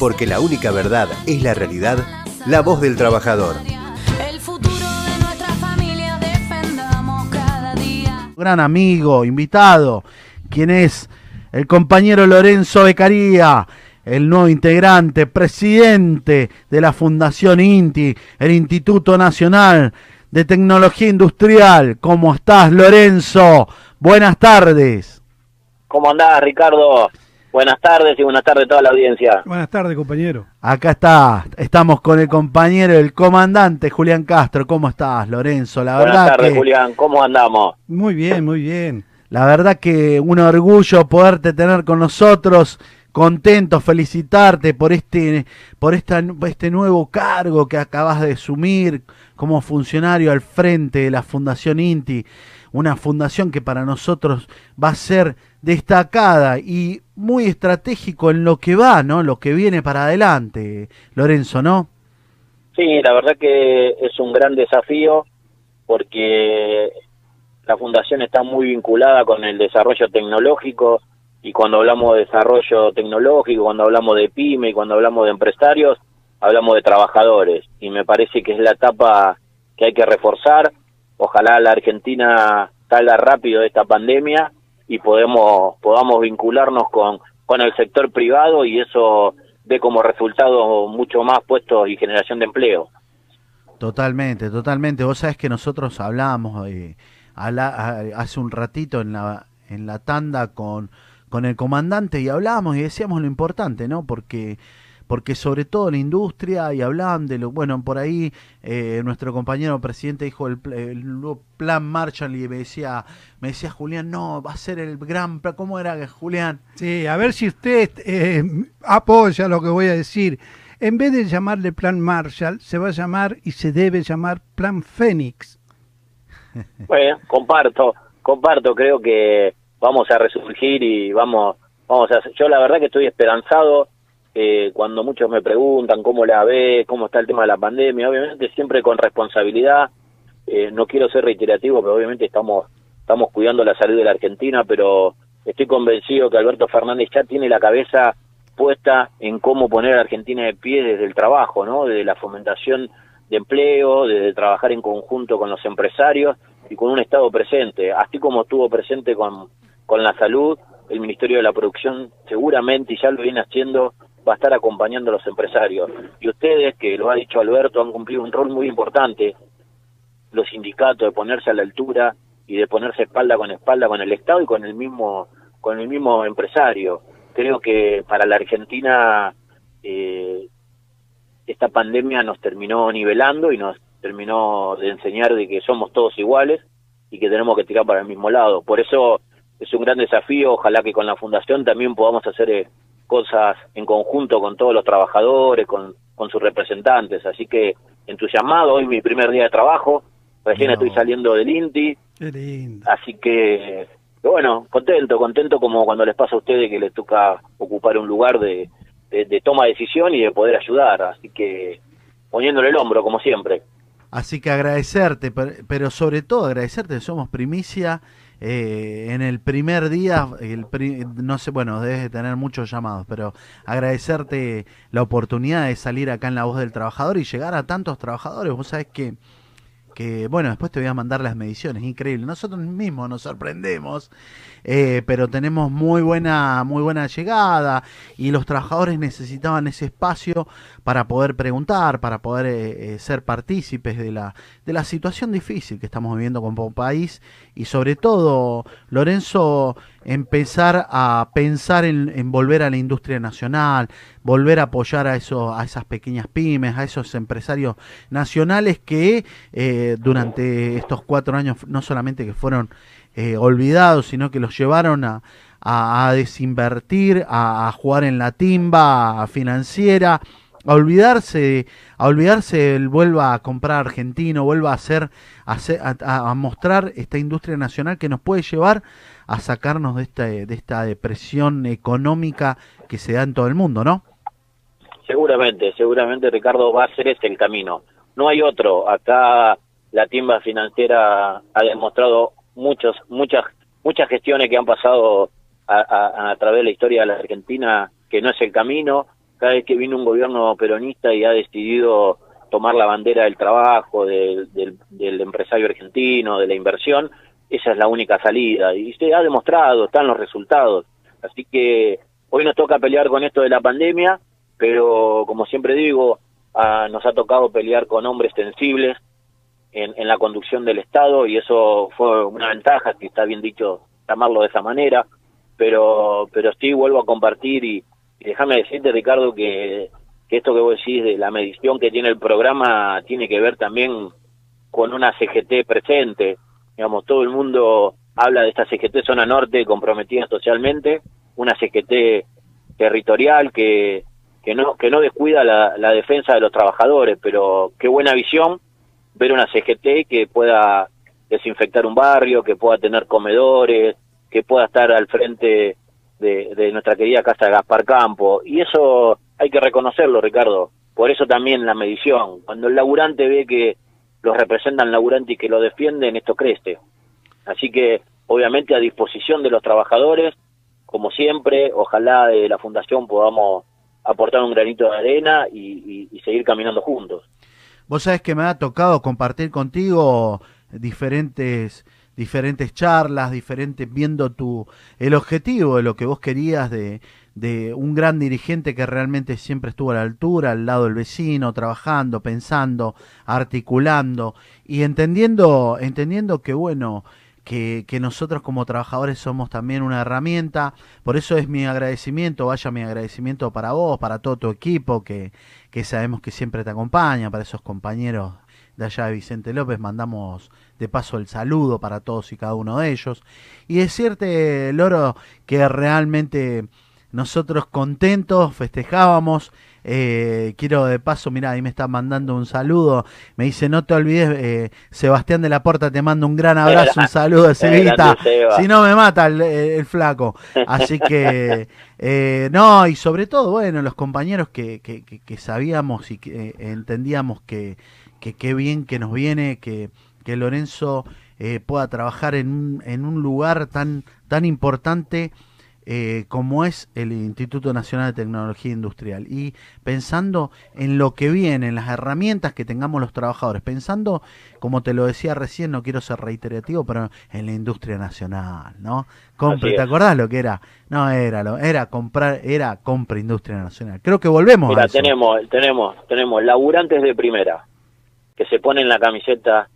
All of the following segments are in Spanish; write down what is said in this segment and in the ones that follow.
porque la única verdad es la realidad, la voz del trabajador. El futuro de nuestra familia defendamos cada día. gran amigo, invitado, quien es el compañero Lorenzo Becaría, el nuevo integrante, presidente de la Fundación INTI, el Instituto Nacional de Tecnología Industrial. ¿Cómo estás, Lorenzo? Buenas tardes. ¿Cómo andás, Ricardo? Buenas tardes y buenas tardes a toda la audiencia. Buenas tardes, compañero. Acá está, estamos con el compañero, el comandante Julián Castro. ¿Cómo estás, Lorenzo? La Buenas verdad tardes, que... Julián. ¿Cómo andamos? Muy bien, muy bien. La verdad que un orgullo poderte tener con nosotros, contento, felicitarte por este, por esta, este nuevo cargo que acabas de asumir como funcionario al frente de la Fundación INTI, una fundación que para nosotros va a ser destacada y muy estratégico en lo que va, ¿no? Lo que viene para adelante, Lorenzo, ¿no? Sí, la verdad que es un gran desafío porque la fundación está muy vinculada con el desarrollo tecnológico y cuando hablamos de desarrollo tecnológico, cuando hablamos de pyme y cuando hablamos de empresarios, hablamos de trabajadores y me parece que es la etapa que hay que reforzar. Ojalá la Argentina salga rápido de esta pandemia y podemos podamos vincularnos con con el sector privado y eso dé como resultado mucho más puestos y generación de empleo. Totalmente, totalmente. Vos sabés que nosotros hablamos eh, hace un ratito en la, en la tanda con, con el comandante y hablábamos y decíamos lo importante, ¿no? Porque, porque sobre todo la industria y hablaban de lo, bueno, por ahí eh, nuestro compañero presidente dijo el nuevo plan Marshall y me decía, me decía Julián, no, va a ser el gran plan, ¿cómo era Julián? Sí, a ver si usted eh, apoya lo que voy a decir. En vez de llamarle Plan Marshall, se va a llamar y se debe llamar Plan Fénix. Bueno, comparto, comparto, creo que vamos a resurgir y vamos, vamos a, yo la verdad que estoy esperanzado eh, cuando muchos me preguntan cómo la ve, cómo está el tema de la pandemia, obviamente siempre con responsabilidad, eh, no quiero ser reiterativo, pero obviamente estamos, estamos cuidando la salud de la Argentina, pero estoy convencido que Alberto Fernández ya tiene la cabeza puesta en cómo poner a la Argentina de pie desde el trabajo, ¿no? Desde la fomentación de empleo, desde trabajar en conjunto con los empresarios y con un Estado presente, así como estuvo presente con, con la salud, el Ministerio de la Producción seguramente, y ya lo viene haciendo, va a estar acompañando a los empresarios. Y ustedes, que lo ha dicho Alberto, han cumplido un rol muy importante, los sindicatos, de ponerse a la altura y de ponerse espalda con espalda con el Estado y con el mismo, con el mismo empresario. Creo que para la Argentina eh, esta pandemia nos terminó nivelando y nos terminó de enseñar de que somos todos iguales y que tenemos que tirar para el mismo lado. Por eso es un gran desafío, ojalá que con la fundación también podamos hacer eh, cosas en conjunto con todos los trabajadores, con, con sus representantes. Así que entusiasmado, hoy mi primer día de trabajo, recién No. estoy saliendo del INTI, Qué lindo. Así que, bueno, contento, contento como cuando les pasa a ustedes que les toca ocupar un lugar de, de, de toma de decisión y de poder ayudar. Así que, poniéndole el hombro, como siempre. Así que agradecerte, per- pero sobre todo agradecerte somos primicia eh, en el primer día, el pri- no sé, bueno, debes de tener muchos llamados, pero agradecerte la oportunidad de salir acá en La Voz del Trabajador y llegar a tantos trabajadores. Vos sabés que, que bueno, después te voy a mandar las mediciones, increíble. Nosotros mismos nos sorprendemos, eh, pero tenemos muy buena, muy buena llegada y los trabajadores necesitaban ese espacio para poder preguntar, para poder eh, eh, ser partícipes de la, de la situación difícil que estamos viviendo como país y sobre todo, Lorenzo, empezar a pensar en, volver a la industria nacional, volver a apoyar a, eso, a esas pequeñas pymes, a esos empresarios nacionales que eh, durante estos cuatro años no solamente que fueron eh, olvidados, sino que los llevaron a, a, a desinvertir, a, a jugar en la timba financiera, a olvidarse, a olvidarse, vuelva a comprar argentino, vuelva a hacer, a, a- mostrar esta industria nacional que nos puede llevar a sacarnos de esta, de esta depresión económica que se da en todo el mundo, ¿no? Seguramente, seguramente Ricardo va a ser ese el camino. No hay otro. Acá la timba financiera ha demostrado muchos, muchas, muchas gestiones que han pasado a través de la historia de la Argentina que no es el camino. Cada vez que viene un gobierno peronista y ha decidido tomar la bandera del trabajo, del, del, empresario argentino, de la inversión, esa es la única salida. Y se ha demostrado, están los resultados. Así que hoy nos toca pelear con esto de la pandemia, pero como siempre digo, ah, nos ha tocado pelear con hombres sensibles en, en la conducción del Estado y eso fue una ventaja, que está bien dicho llamarlo de esa manera, pero, pero sí vuelvo a compartir y, y déjame decirte, Ricardo, que, que esto que vos decís de la medición que tiene el programa tiene que ver también con una CGT presente. Digamos, todo el mundo habla de esta CGT Zona Norte comprometida socialmente, una CGT territorial que, que no que no descuida la, la defensa de los trabajadores, pero qué buena visión ver una CGT que pueda desinfectar un barrio, que pueda tener comedores, que pueda estar al frente de, de nuestra querida casa de Gaspar Campo. Y eso hay que reconocerlo, Ricardo. Por eso también la medición. Cuando el laburante ve que los representan laburantes y que lo defienden, esto crece. Así que, obviamente, a disposición de los trabajadores, como siempre, ojalá de la Fundación podamos aportar un granito de arena y, y, y seguir caminando juntos. Vos sabés que me ha tocado compartir contigo diferentes diferentes charlas, diferentes viendo tu el objetivo de lo que vos querías de, de un gran dirigente que realmente siempre estuvo a la altura, al lado del vecino, trabajando, pensando, articulando y entendiendo entendiendo que bueno, que, que, nosotros como trabajadores somos también una herramienta. Por eso es mi agradecimiento, vaya mi agradecimiento para vos, para todo tu equipo, que, que sabemos que siempre te acompaña, para esos compañeros de allá de Vicente López, mandamos de paso el saludo para todos y cada uno de ellos. Y decirte, Loro, que realmente nosotros contentos festejábamos. Eh, quiero de paso, mira, ahí me está mandando un saludo. Me dice, no te olvides, eh, Sebastián de la Porta te manda un gran abrazo, un saludo de Sevita. Si no me mata el, el flaco. Así que, eh, no, y sobre todo, bueno, los compañeros que, que, que, que sabíamos y que entendíamos que qué bien que nos viene, que, que Lorenzo eh, pueda trabajar en un, en un lugar tan, tan importante eh, como es el Instituto Nacional de Tecnología Industrial y pensando en lo que viene, en las herramientas que tengamos los trabajadores, pensando, como te lo decía recién, no quiero ser reiterativo, pero en la industria nacional, ¿no? Compre, ¿te acordás lo que era? No era lo, era comprar, era compra industria nacional. Creo que volvemos Mira, a eso. tenemos, tenemos, tenemos laburantes de primera que se ponen la camiseta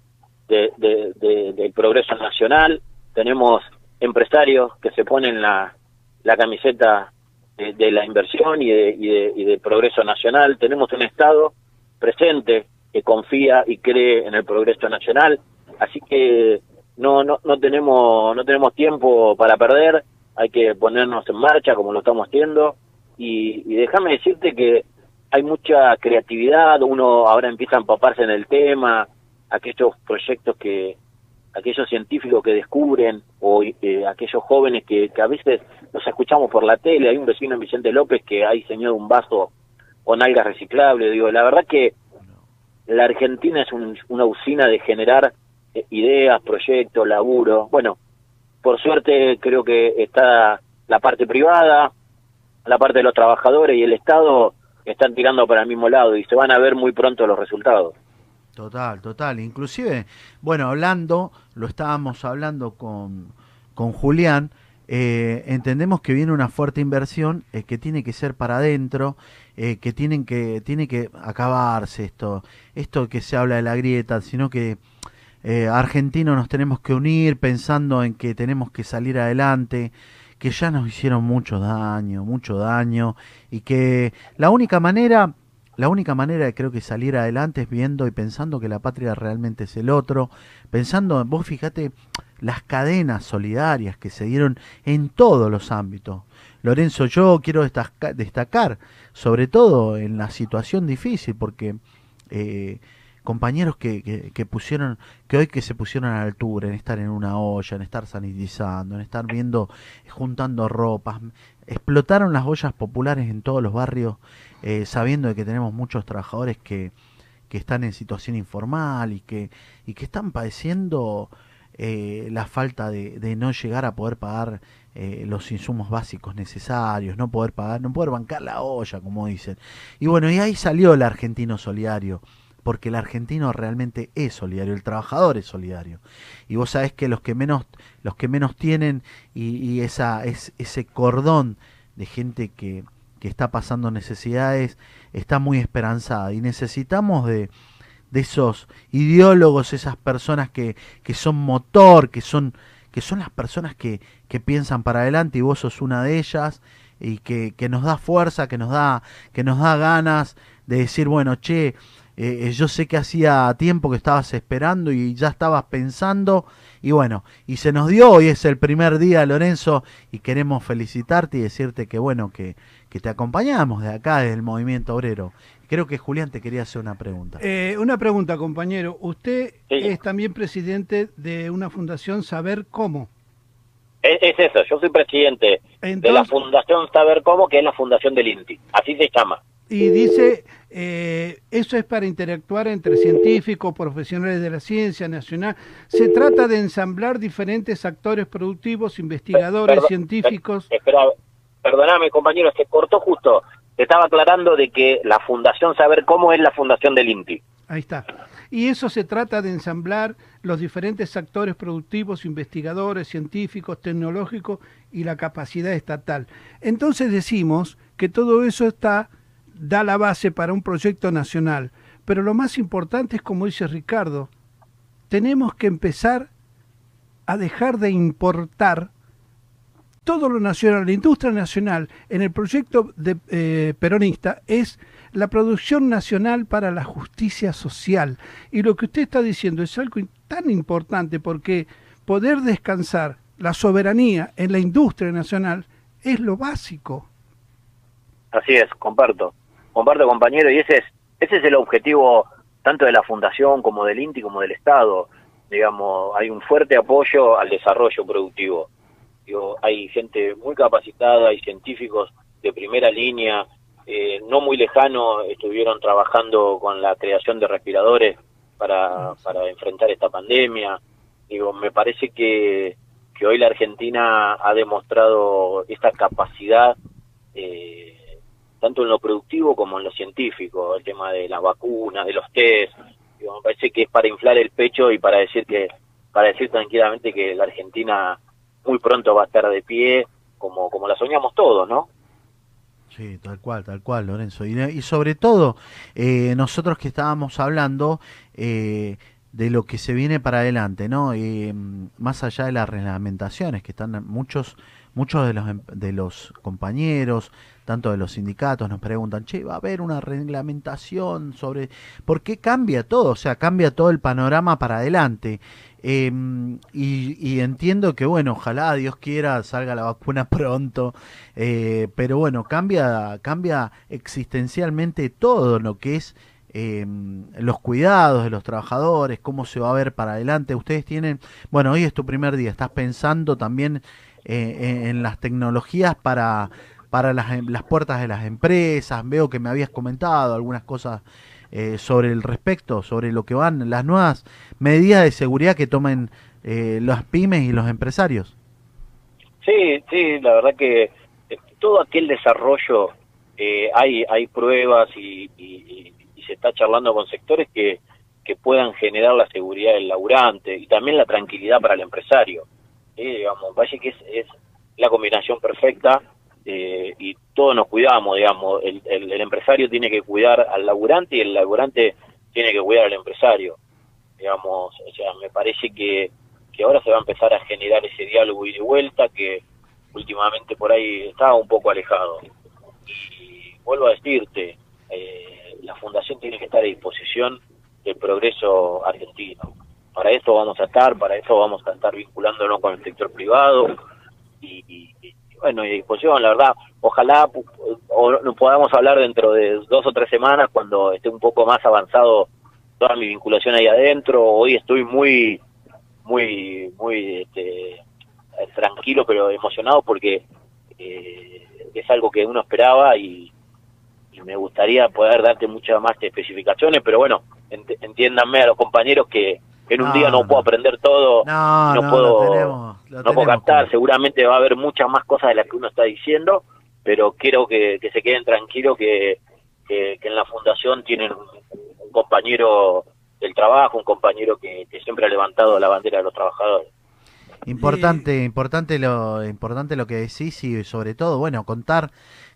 de, de, de, del progreso nacional, tenemos empresarios que se ponen la, la camiseta de, la inversión y y, y de progreso nacional, tenemos un Estado presente que confía y cree en el progreso nacional, así que no, no, no tenemos, no tenemos tiempo para perder, hay que ponernos en marcha como lo estamos haciendo, y, y déjame decirte que hay mucha creatividad, uno ahora empieza a empaparse en el tema, aquellos proyectos que, aquellos científicos que descubren, o eh, aquellos jóvenes que, que, a veces los escuchamos por la tele, hay un vecino en Vicente López que ha diseñado un vaso con algas reciclables, digo, la verdad que la Argentina es un, una usina de generar eh, ideas, proyectos, laburo, bueno, por suerte creo que está la parte privada, la parte de los trabajadores y el Estado están tirando para el mismo lado y se van a ver muy pronto los resultados. Total, total. Inclusive, bueno, hablando, lo estábamos hablando con, con Julián, eh, entendemos que viene una fuerte inversión eh, que tiene que ser para adentro, eh, que tienen que tiene que acabarse esto, esto que se habla de la grieta, sino que argentinos nos tenemos que unir pensando en que tenemos que salir adelante que ya nos hicieron mucho daño, mucho daño, y que la única manera, la única manera de creo que salir adelante es viendo y pensando que la patria realmente es el otro, pensando, vos fíjate, las cadenas solidarias que se dieron en todos los ámbitos. Lorenzo, yo quiero destacar, sobre todo en la situación difícil, porque eh, compañeros que, que, pusieron, que hoy que se pusieron a la altura, en estar en una olla, en estar sanitizando, en estar viendo, juntando ropas, explotaron las ollas populares en todos los barrios, eh, sabiendo de que tenemos muchos trabajadores que, que están en situación informal y que, y que están padeciendo eh, la falta de, de no llegar a poder pagar eh, los insumos básicos necesarios, no poder pagar, no poder bancar la olla, como dicen. Y bueno, y ahí salió el argentino solidario, porque el argentino realmente es solidario, el trabajador es solidario. Y vos sabés que los que menos, los que menos tienen y, esa, es, ese cordón de gente que, que está pasando necesidades está muy esperanzada y necesitamos de, de esos ideólogos, esas personas que, que son motor, que son que son las personas que, que piensan para adelante y vos sos una de ellas y que, que nos da fuerza, que nos da, que nos da ganas de decir, bueno, che, eh, yo sé que hacía tiempo que estabas esperando y ya estabas pensando y bueno, y se nos dio, hoy es el primer día Lorenzo y queremos felicitarte y decirte que bueno, que, que te acompañamos de acá, desde el movimiento obrero. Creo que Julián te quería hacer una pregunta. Eh, una pregunta, compañero. Usted Sí. es también presidente de una fundación Saber Cómo. Es, es eso, yo soy presidente de la Fundación Saber Cómo, que es la fundación del INTI. Así se llama. Y dice, eh, eso es para interactuar entre científicos, profesionales de la ciencia nacional. Se trata de ensamblar diferentes actores productivos, investigadores, Perdón, científicos. per- espera, perdóname, compañero, se cortó justo. Te estaba aclarando de que la Fundación Saber Cómo es la fundación del INTI. Ahí está. Y eso se trata de ensamblar los diferentes actores productivos, investigadores, científicos, tecnológicos y la capacidad estatal. Entonces decimos que todo eso está da la base para un proyecto nacional. Pero lo más importante es, como dice Ricardo, tenemos que empezar a dejar de importar todo lo nacional, la industria nacional en el proyecto de, eh, peronista es la producción nacional para la justicia social. Y lo que usted está diciendo es algo tan importante porque poder descansar la soberanía en la industria nacional es lo básico. Así es, comparto. Comparto, compañero, y ese es, ese es el objetivo tanto de la Fundación como del INTI como del Estado. Digamos, hay un fuerte apoyo al desarrollo productivo. Hay gente muy capacitada, hay científicos de primera línea, eh, no muy lejano estuvieron trabajando con la creación de respiradores para, para enfrentar esta pandemia. Digo, me parece que, que hoy la Argentina ha demostrado esta capacidad eh, tanto en lo productivo como en lo científico, el tema de las vacunas, de los test, me parece que es para inflar el pecho y para decir que, para decir tranquilamente que la Argentina muy pronto va a estar de pie, como, como la soñamos todos, ¿no? Sí, tal cual, tal cual, Lorenzo. Y, y sobre todo, eh, nosotros que estábamos hablando eh, de lo que se viene para adelante, ¿no? Eh, más allá de las reglamentaciones, que están muchos, muchos de los, em- de los compañeros, tanto de los sindicatos, nos preguntan, che, va a haber una reglamentación sobre... ¿Por qué cambia todo? O sea, cambia todo el panorama para adelante. Y, y entiendo que, bueno, ojalá Dios quiera salga la vacuna pronto, eh, pero bueno, cambia, cambia existencialmente todo lo que es eh, los cuidados de los trabajadores, cómo se va a ver para adelante. Ustedes tienen, bueno, hoy es tu primer día, estás pensando también eh, en, las tecnologías para, para las, em- las puertas de las empresas. Veo que me habías comentado algunas cosas eh, sobre el respecto, sobre lo que van, las nuevas medidas de seguridad que tomen eh, las pymes y los empresarios. Sí, sí, la verdad que todo aquel desarrollo, hay, hay pruebas y se está charlando con sectores que, que puedan generar la seguridad del laburante y también la tranquilidad para el empresario. Sí, digamos, vaya que es, es la combinación perfecta eh, y todos nos cuidamos, digamos, el, el- el empresario tiene que cuidar al laburante y el laburante tiene que cuidar al empresario. Digamos, o sea, me parece que, que ahora se va a empezar a generar ese diálogo y de vuelta que últimamente por ahí estaba un poco alejado. Y vuelvo a decirte, eh, la fundación tiene que estar a disposición del progreso argentino. Para eso vamos a estar, para eso vamos a estar vinculándonos con el sector privado y, bueno, y a disposición, la verdad, ojalá o podamos hablar dentro de dos o tres semanas cuando esté un poco más avanzado toda mi vinculación ahí adentro. Hoy estoy muy, muy, muy este, tranquilo pero emocionado porque eh, es algo que uno esperaba y, y me gustaría poder darte muchas más especificaciones, pero bueno, ent- entiéndanme a los compañeros que, en un día no, no. puedo aprender todo, No, no, puedo, lo tenemos, lo no puedo captar, seguramente va a haber muchas más cosas de las que uno está diciendo, pero quiero que, que se queden tranquilos que, que, que en la fundación tienen un, un compañero del trabajo, un compañero que, que siempre ha levantado la bandera de los trabajadores. Importante, importante lo, importante lo que decís y sobre todo, bueno, contar,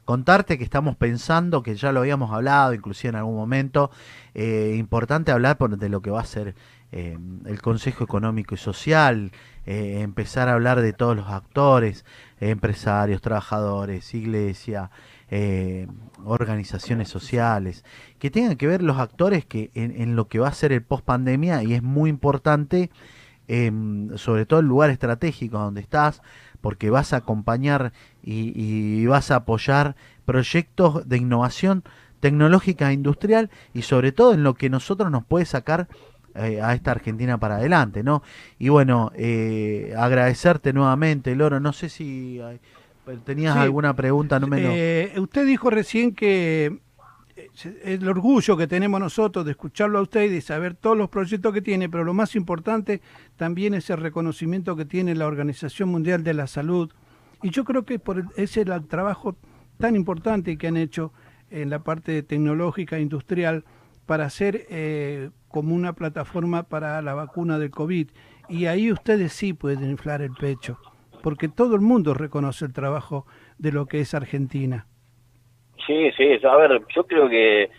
contarte que estamos pensando, que ya lo habíamos hablado, inclusive en algún momento, eh, importante hablar de lo que va a ser eh, el Consejo Económico y Social, eh, empezar a hablar de todos los actores, empresarios, trabajadores, iglesia, organizaciones sociales, que tengan que ver los actores que en, en lo que va a ser el post pandemia y es muy importante em, sobre todo el lugar estratégico donde estás, porque vas a acompañar y, y vas a apoyar proyectos de innovación tecnológica e industrial y sobre todo en lo que nosotros nos puede sacar eh, a esta Argentina para adelante, ¿no? Y bueno, eh, agradecerte nuevamente, Loro, no sé si hay- tenías Sí. alguna pregunta, no me Eh, usted dijo recién que el orgullo que tenemos nosotros de escucharlo a usted y de saber todos los proyectos que tiene, pero lo más importante también es el reconocimiento que tiene la Organización Mundial de la Salud. Y yo creo que por ese es el trabajo tan importante que han hecho en la parte tecnológica e industrial para hacer eh, como una plataforma para la vacuna del COVID. Y ahí ustedes sí pueden inflar el pecho, porque todo el mundo reconoce el trabajo de lo que es Argentina. Sí, sí, a ver, yo creo que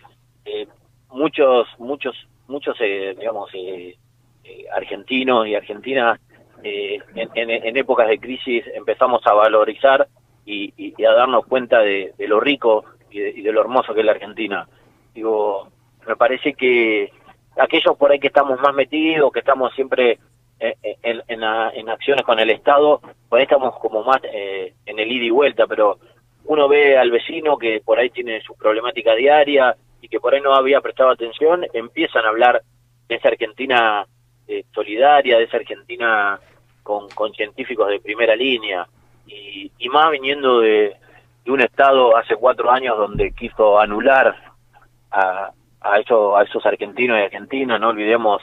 eh, muchos, muchos, muchos, eh, digamos, eh, eh, argentinos y argentinas eh, en, en- en épocas de crisis empezamos a valorizar y, y- a darnos cuenta de, de lo rico y de, lo hermoso que es la Argentina. Digo, me parece que aquellos por ahí que estamos más metidos, que estamos siempre en, en, acciones con el Estado, ahí estamos como más en el ida y vuelta, pero uno ve al vecino que por ahí tiene su problemática diaria y que por ahí no había prestado atención, empiezan a hablar de esa Argentina eh, solidaria, de esa Argentina con, con científicos de primera línea, y, y más viniendo de, de un Estado hace cuatro años donde quiso anular a, a, eso, a esos argentinos y argentinas, no olvidemos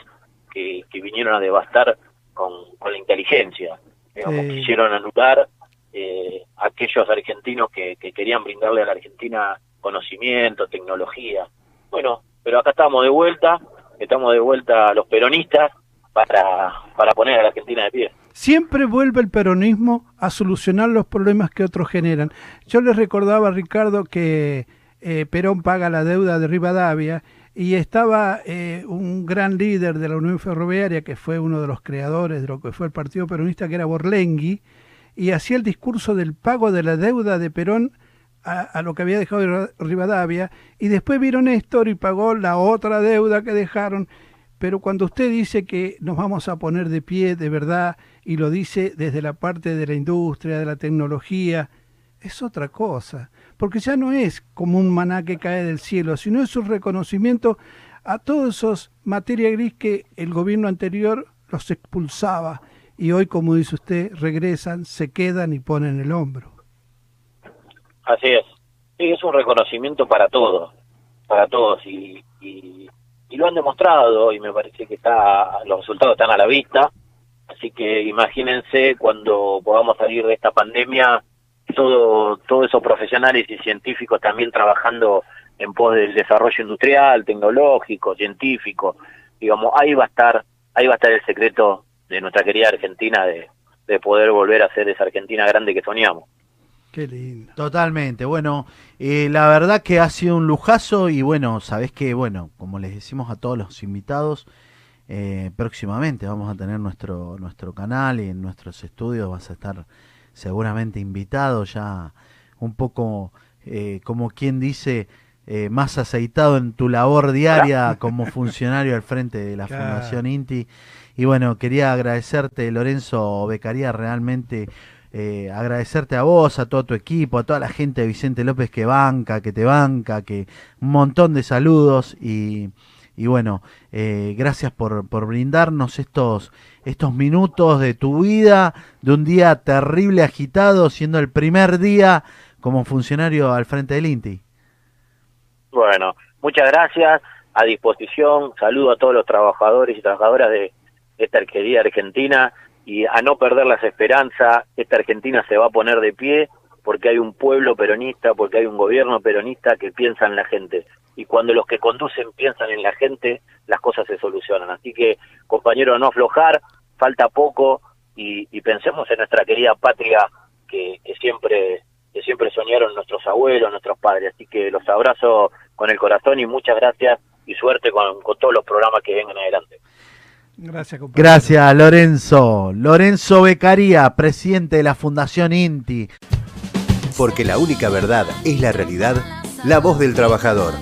que, que vinieron a devastar con, con la inteligencia, digamos, Sí. quisieron anular eh, aquellos argentinos que, que querían brindarle a la Argentina conocimiento, tecnología. Bueno, pero acá estamos de vuelta, estamos de vuelta los peronistas para, para poner a la Argentina de pie. Siempre vuelve el peronismo a solucionar los problemas que otros generan. Yo les recordaba a Ricardo que eh, Perón paga la deuda de Rivadavia y estaba eh, un gran líder de la Unión Ferroviaria, que fue uno de los creadores de lo que fue el Partido Peronista, que era Borlengui, y hacía el discurso del pago de la deuda de Perón a, lo que había dejado Rivadavia, y después vieron Néstor y pagó la otra deuda que dejaron. Pero cuando usted dice que nos vamos a poner de pie de verdad y lo dice desde la parte de la industria, de la tecnología, es otra cosa. Porque ya no es como un maná que cae del cielo, sino es un reconocimiento a todos esos materia gris que el gobierno anterior los expulsaba y hoy, como dice usted, regresan, se quedan y ponen el hombro. Así es. Sí, es un reconocimiento para todos, para todos y, y, lo han demostrado y me parece que está los resultados están a la vista. Así que imagínense cuando podamos salir de esta pandemia, todo, todos esos profesionales y científicos también trabajando en pos del desarrollo industrial, tecnológico, científico. Digamos, ahí va a estar, ahí va a estar el secreto de nuestra querida Argentina de, de poder volver a ser esa Argentina grande que soñamos. Qué lindo. Totalmente, bueno, eh, la verdad que ha sido un lujazo y bueno, sabés que, bueno, como les decimos a todos los invitados, eh, próximamente vamos a tener nuestro, nuestro canal y en nuestros estudios vas a estar seguramente invitado ya un poco, eh, como quien dice, eh, más aceitado en tu labor diaria como funcionario al frente de la Claro. Fundación INTI. Y bueno, quería agradecerte, Lorenzo Becaría, realmente eh, agradecerte a vos, a todo tu equipo, a toda la gente de Vicente López que banca, que te banca, que un montón de saludos y, y bueno, eh, gracias por, por brindarnos estos, estos minutos de tu vida, de un día terrible agitado, siendo el primer día como funcionario al frente del INTI. Bueno, muchas gracias, a disposición, saludo a todos los trabajadores y trabajadoras de, esta querida Argentina y a no perder las esperanzas, esta Argentina se va a poner de pie porque hay un pueblo peronista, porque hay un gobierno peronista que piensa en la gente. Y cuando los que conducen piensan en la gente, las cosas se solucionan. Así que, compañero, no aflojar, falta poco y, y pensemos en nuestra querida patria que, que siempre que siempre soñaron nuestros abuelos, nuestros padres. Así que los abrazo con el corazón y muchas gracias y suerte con, con todos los programas que vengan adelante. Gracias, compañero. Gracias, Lorenzo. Lorenzo Becaría, presidente de la Fundación INTI. Porque la única verdad es la realidad, la voz del trabajador.